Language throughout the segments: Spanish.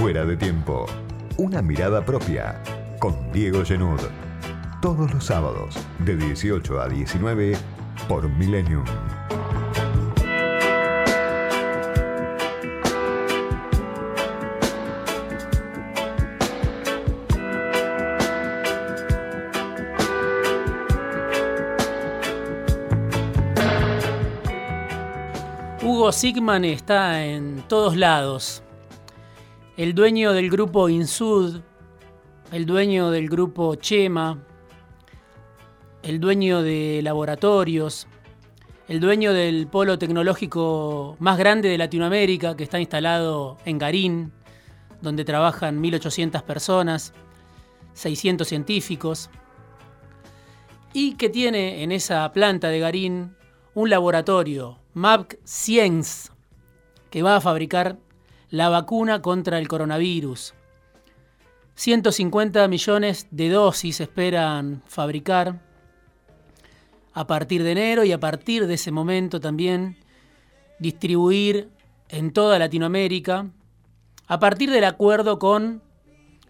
Fuera de tiempo. Una mirada propia. Con Diego Genud. Todos los sábados, de 18 a 19, por Millennium. Hugo Sigman está en todos lados. El dueño del grupo Insud, el dueño del grupo Chema, el dueño de laboratorios, el dueño del polo tecnológico más grande de Latinoamérica, que está instalado en Garín, donde trabajan 1.800 personas, 600 científicos, y que tiene en esa planta de Garín un laboratorio, MAPC Science, que va a fabricar la vacuna contra el coronavirus. 150 millones de dosis esperan fabricar a partir de enero y a partir de ese momento también distribuir en toda Latinoamérica a partir del acuerdo con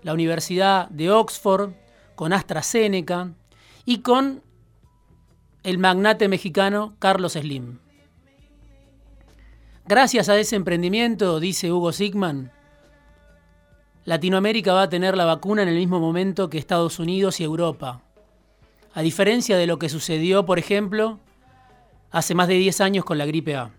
la Universidad de Oxford, con AstraZeneca y con el magnate mexicano Carlos Slim. Gracias a ese emprendimiento, dice Hugo Sigman, Latinoamérica va a tener la vacuna en el mismo momento que Estados Unidos y Europa. A diferencia de lo que sucedió, por ejemplo, hace más de 10 años con la gripe A.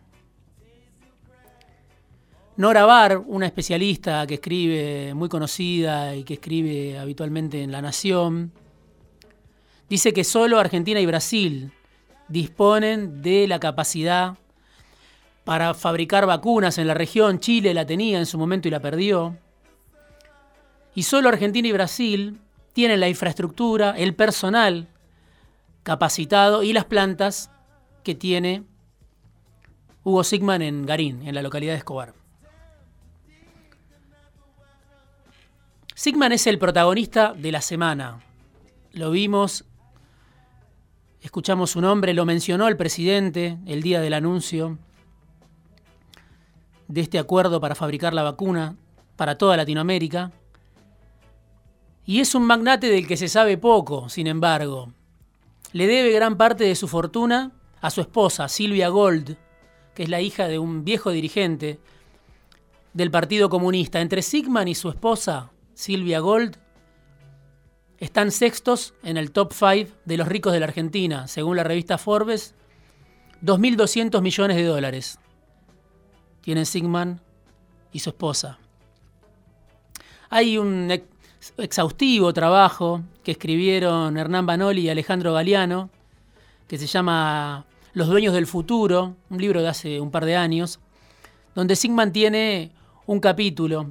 Nora Bar, una especialista que escribe, muy conocida y que escribe habitualmente en La Nación, dice que solo Argentina y Brasil disponen de la capacidad para fabricar vacunas en la región. Chile la tenía en su momento y la perdió. Y solo Argentina y Brasil tienen la infraestructura, el personal capacitado y las plantas que tiene Hugo Sigman en Garín, en la localidad de Escobar. Sigman es el protagonista de la semana. Lo vimos, escuchamos su nombre, lo mencionó el presidente el día del anuncio de este acuerdo para fabricar la vacuna para toda Latinoamérica. Y es un magnate del que se sabe poco, sin embargo. Le debe gran parte de su fortuna a su esposa, Silvia Gold, que es la hija de un viejo dirigente del Partido Comunista. Entre Sigman y su esposa, Silvia Gold, están sextos en el top 5 de los ricos de la Argentina, según la revista Forbes, 2.200 millones de dólares. Tienen Sigman y su esposa. Hay un exhaustivo trabajo que escribieron Hernán Banoli y Alejandro Galeano, que se llama Los Dueños del Futuro, un libro de hace un par de años, donde Sigman tiene un capítulo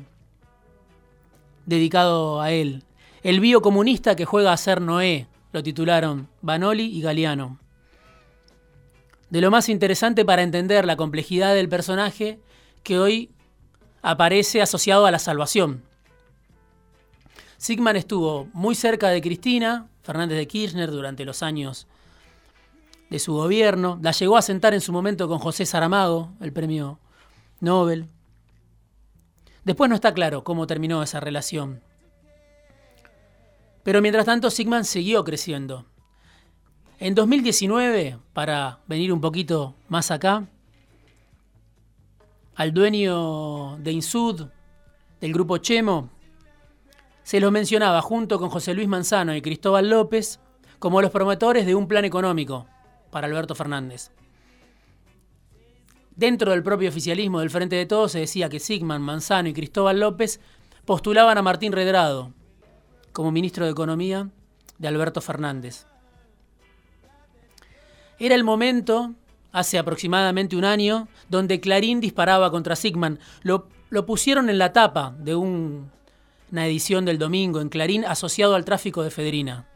dedicado a él. El biocomunista que juega a ser Noé, lo titularon Banoli y Galeano. De lo más interesante para entender la complejidad del personaje que hoy aparece asociado a la salvación. Sigman estuvo muy cerca de Cristina Fernández de Kirchner durante los años de su gobierno. La llegó a sentar en su momento con José Saramago, el premio Nobel. Después no está claro cómo terminó esa relación. Pero mientras tanto, Sigman siguió creciendo. En 2019, para venir un poquito más acá, al dueño de Insud, del grupo Chemo, se lo mencionaba junto con José Luis Manzano y Cristóbal López como los promotores de un plan económico para Alberto Fernández. Dentro del propio oficialismo del Frente de Todos se decía que Sigman, Manzano y Cristóbal López postulaban a Martín Redrado como ministro de Economía de Alberto Fernández. Era el momento, hace aproximadamente un año, donde Clarín disparaba contra Sigman. Lo, pusieron en la tapa de un una edición del domingo en Clarín asociado al tráfico de Federina,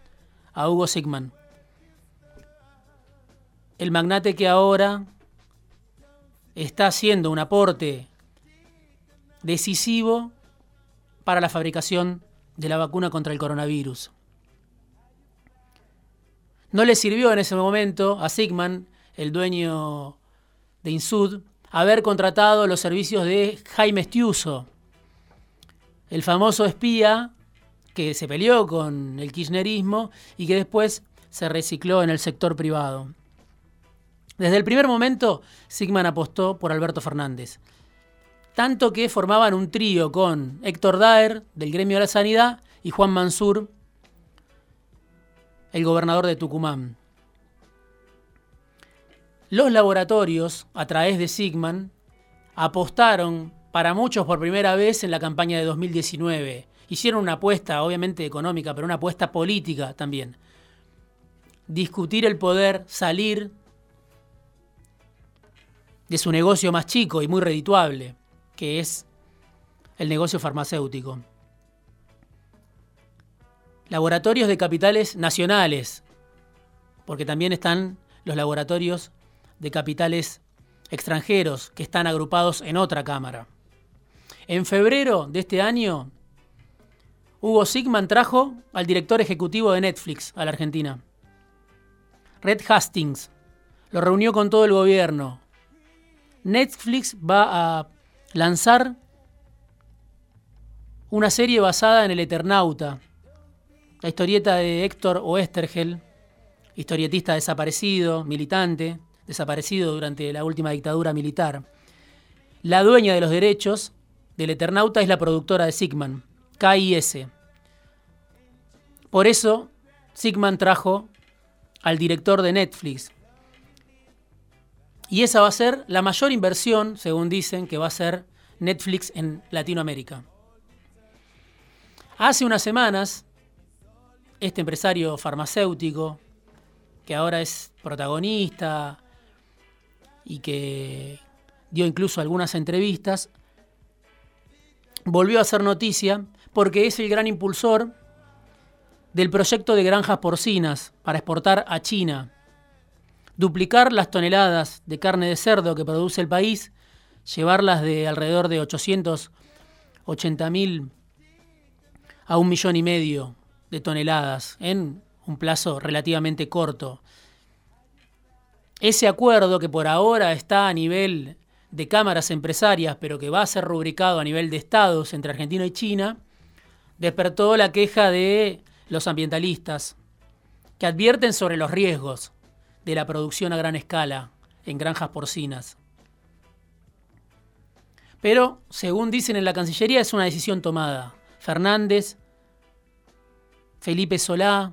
a Hugo Sigman. El magnate que ahora está haciendo un aporte decisivo para la fabricación de la vacuna contra el coronavirus. No le sirvió en ese momento a Sigman, el dueño de Insud, haber contratado los servicios de Jaime Estiuso, el famoso espía que se peleó con el kirchnerismo y que después se recicló en el sector privado. Desde el primer momento, Sigman apostó por Alberto Fernández. Tanto que formaban un trío con Héctor Daer, del gremio de la sanidad, y Juan Mansur, el gobernador de Tucumán. Los laboratorios, a través de Sigman, apostaron para muchos por primera vez en la campaña de 2019. Hicieron una apuesta, obviamente económica, pero una apuesta política también. Discutir el poder, salir de su negocio más chico y muy redituable, que es el negocio farmacéutico. Laboratorios de capitales nacionales, porque también están los laboratorios de capitales extranjeros que están agrupados en otra Cámara. En febrero de este año, Hugo Sigman trajo al director ejecutivo de Netflix a la Argentina. Red Hastings lo reunió con todo el gobierno. Netflix va a lanzar una serie basada en el Eternauta, la historieta de Héctor Oestergel, historietista desaparecido, militante, desaparecido durante la última dictadura militar. La dueña de los derechos del Eternauta es la productora de Sigman, KIS. Por eso, Sigman trajo al director de Netflix. Y esa va a ser la mayor inversión, según dicen, que va a ser Netflix en Latinoamérica. Hace unas semanas, este empresario farmacéutico, que ahora es protagonista, y que dio incluso algunas entrevistas, volvió a hacer noticia porque es el gran impulsor del proyecto de granjas porcinas para exportar a China. Duplicar las toneladas de carne de cerdo que produce el país, llevarlas de alrededor de 880 mil a un millón y medio de toneladas en un plazo relativamente corto. Ese acuerdo que por ahora está a nivel de cámaras empresarias, pero que va a ser rubricado a nivel de estados entre Argentina y China, despertó la queja de los ambientalistas, que advierten sobre los riesgos de la producción a gran escala en granjas porcinas. Pero, según dicen en la Cancillería, es una decisión tomada. Fernández, Felipe Solá,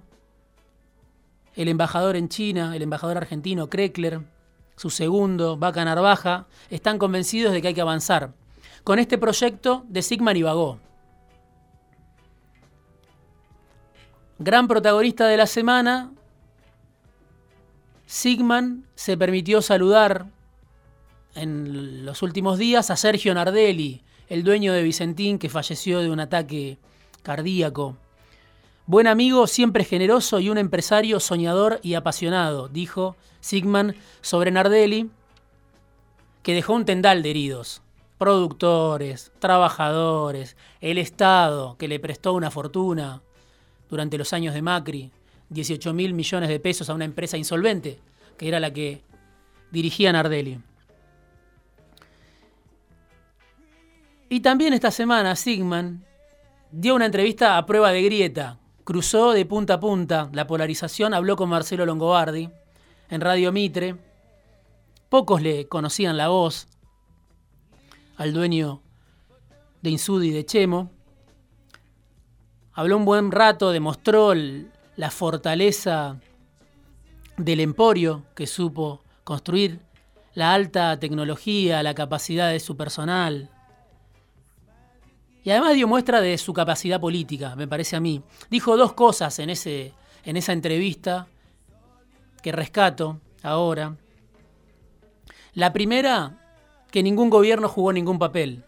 el embajador en China, el embajador argentino Kreckler, su segundo, Vaca Narvaja, están convencidos de que hay que avanzar con este proyecto de Sigman y Vagó. Gran protagonista de la semana, Sigman se permitió saludar en los últimos días a Sergio Nardelli, el dueño de Vicentín que falleció de un ataque cardíaco. Buen amigo, siempre generoso y un empresario soñador y apasionado, dijo Sigman sobre Nardelli, que dejó un tendal de heridos. Productores, trabajadores, el Estado, que le prestó una fortuna durante los años de Macri, 18 mil millones de pesos a una empresa insolvente, que era la que dirigía Nardelli. Y también esta semana Sigman dio una entrevista a prueba de grieta, cruzó de punta a punta la polarización, habló con Marcelo Longobardi en Radio Mitre. Pocos le conocían la voz al dueño de Insudi y de Chemo. Habló un buen rato, demostró la fortaleza del emporio que supo construir, la alta tecnología, la capacidad de su personal, y además dio muestra de su capacidad política, me parece a mí. Dijo dos cosas en, ese, en esa entrevista que rescato ahora. La primera, que ningún gobierno jugó ningún papel.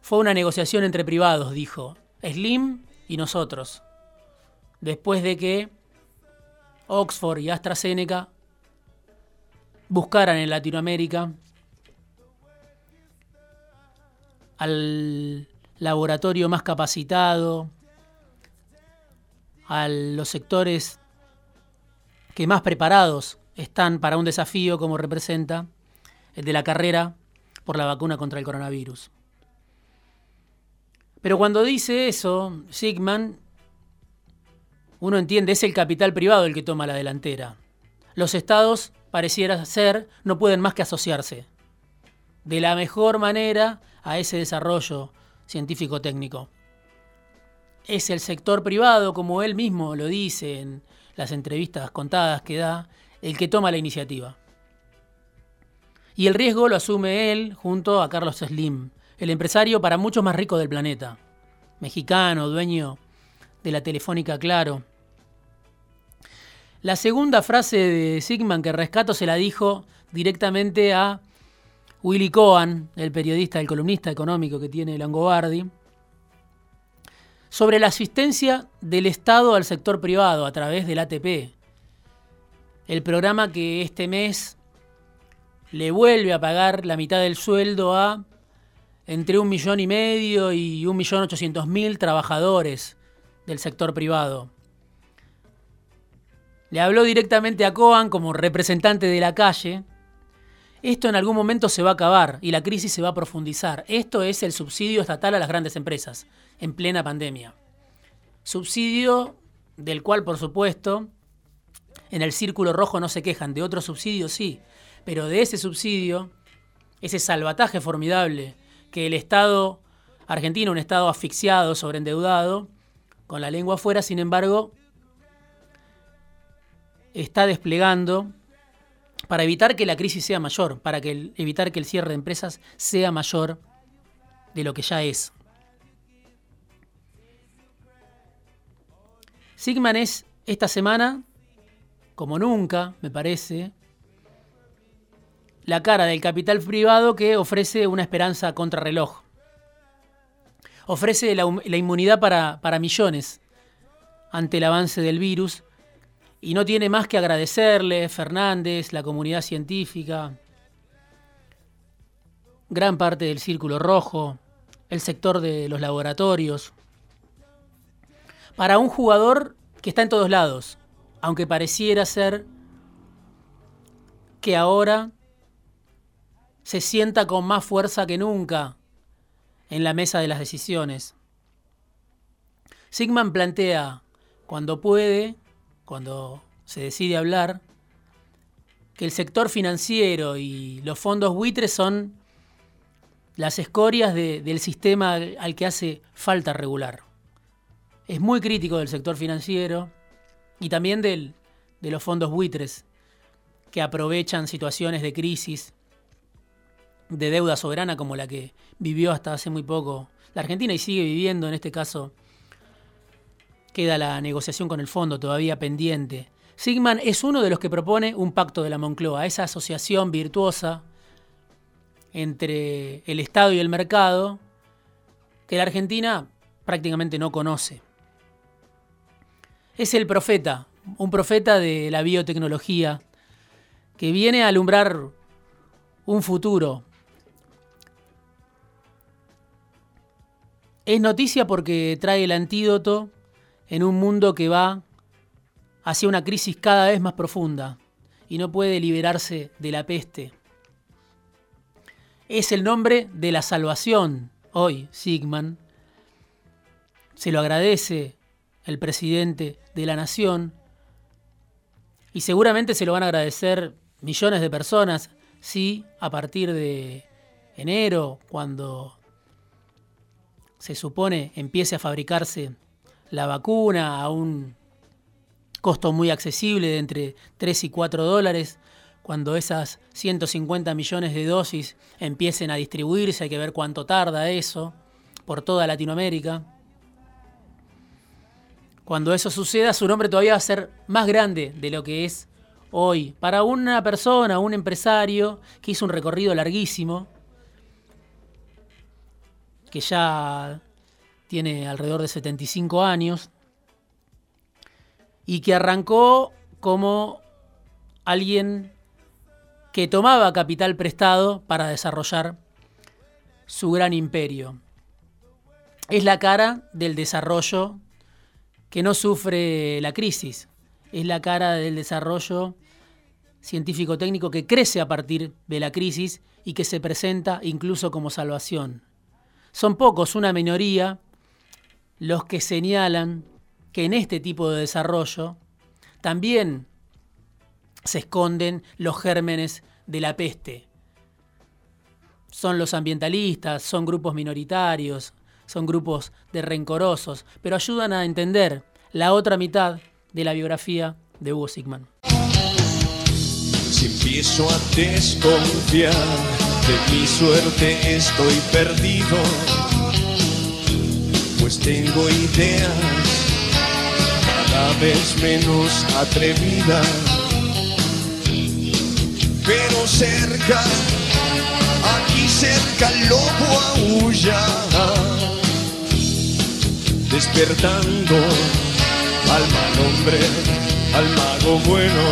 Fue una negociación entre privados, dijo. Slim y nosotros. Después de que Oxford y AstraZeneca buscaran en Latinoamérica al laboratorio más capacitado, a los sectores que más preparados están para un desafío como representa el de la carrera por la vacuna contra el coronavirus. Pero cuando dice eso, Sigman, uno entiende, es el capital privado el que toma la delantera. Los estados, pareciera ser, no pueden más que asociarse de la mejor manera a ese desarrollo científico-técnico. Es el sector privado, como él mismo lo dice en las entrevistas contadas que da, el que toma la iniciativa. Y el riesgo lo asume él junto a Carlos Slim, el empresario para muchos más rico del planeta, mexicano, dueño de la Telefónica Claro. La segunda frase de Sigman que rescato se la dijo directamente a Willy Cohen, el periodista, el columnista económico que tiene Langobardi, sobre la asistencia del Estado al sector privado a través del ATP, el programa que este mes le vuelve a pagar la mitad del sueldo a entre un millón y medio y un millón ochocientos mil trabajadores del sector privado. Le habló directamente a Coan como representante de la calle. Esto en algún momento se va a acabar y la crisis se va a profundizar. Esto es el subsidio estatal a las grandes empresas en plena pandemia. Subsidio del cual, por supuesto, en el círculo rojo no se quejan, de otro subsidio sí, pero de ese subsidio, ese salvataje formidable que el Estado argentino, un Estado asfixiado, sobreendeudado, con la lengua afuera, sin embargo, está desplegando para evitar que la crisis sea mayor, para que evitar que el cierre de empresas sea mayor de lo que ya es. Sigman es esta semana, como nunca, me parece, la cara del capital privado que ofrece una esperanza contrarreloj. Ofrece la, inmunidad para, para millones ante el avance del virus y no tiene más que agradecerle Fernández, la comunidad científica, gran parte del círculo rojo, el sector de los laboratorios. Para un jugador que está en todos lados, aunque pareciera ser que ahora se sienta con más fuerza que nunca en la mesa de las decisiones. Sigman plantea, cuando puede, cuando se decide hablar, que el sector financiero y los fondos buitres son las escorias del sistema al que hace falta regular. Es muy crítico del sector financiero y también del, de los fondos buitres que aprovechan situaciones de crisis de deuda soberana como la que vivió hasta hace muy poco la Argentina y sigue viviendo, en este caso queda la negociación con el fondo todavía pendiente. Sigman es uno de los que propone un pacto de la Moncloa, esa asociación virtuosa entre el Estado y el mercado que la Argentina prácticamente no conoce. Es el profeta, un profeta de la biotecnología que viene a alumbrar un futuro Es noticia porque trae el antídoto en un mundo que va hacia una crisis cada vez más profunda y no puede liberarse de la peste. Es el nombre de la salvación hoy, Sigman. Se lo agradece el presidente de la nación y seguramente se lo van a agradecer millones de personas si a partir de enero, cuando se supone empiece a fabricarse la vacuna a un costo muy accesible de entre 3 y 4 dólares, cuando esas 150 millones de dosis empiecen a distribuirse, hay que ver cuánto tarda eso por toda Latinoamérica. Cuando eso suceda, su nombre todavía va a ser más grande de lo que es hoy. Para una persona, un empresario que hizo un recorrido larguísimo, que ya tiene alrededor de 75 años y que arrancó como alguien que tomaba capital prestado para desarrollar su gran imperio. Es la cara del desarrollo que no sufre la crisis, es la cara del desarrollo científico-técnico que crece a partir de la crisis y que se presenta incluso como salvación. Son pocos, una minoría, los que señalan que en este tipo de desarrollo también se esconden los gérmenes de la peste. Son los ambientalistas, son grupos minoritarios, son grupos de rencorosos, pero ayudan a entender la otra mitad de la biografía de Hugo Sigman. Si empiezo a desconfiar de mi suerte estoy perdido, pues tengo ideas cada vez menos atrevidas, pero cerca, aquí cerca el lobo aúlla, despertando al mal hombre, al mago bueno,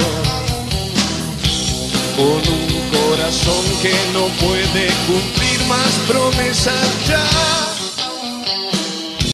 con un corazón que no puede cumplir más promesas ya.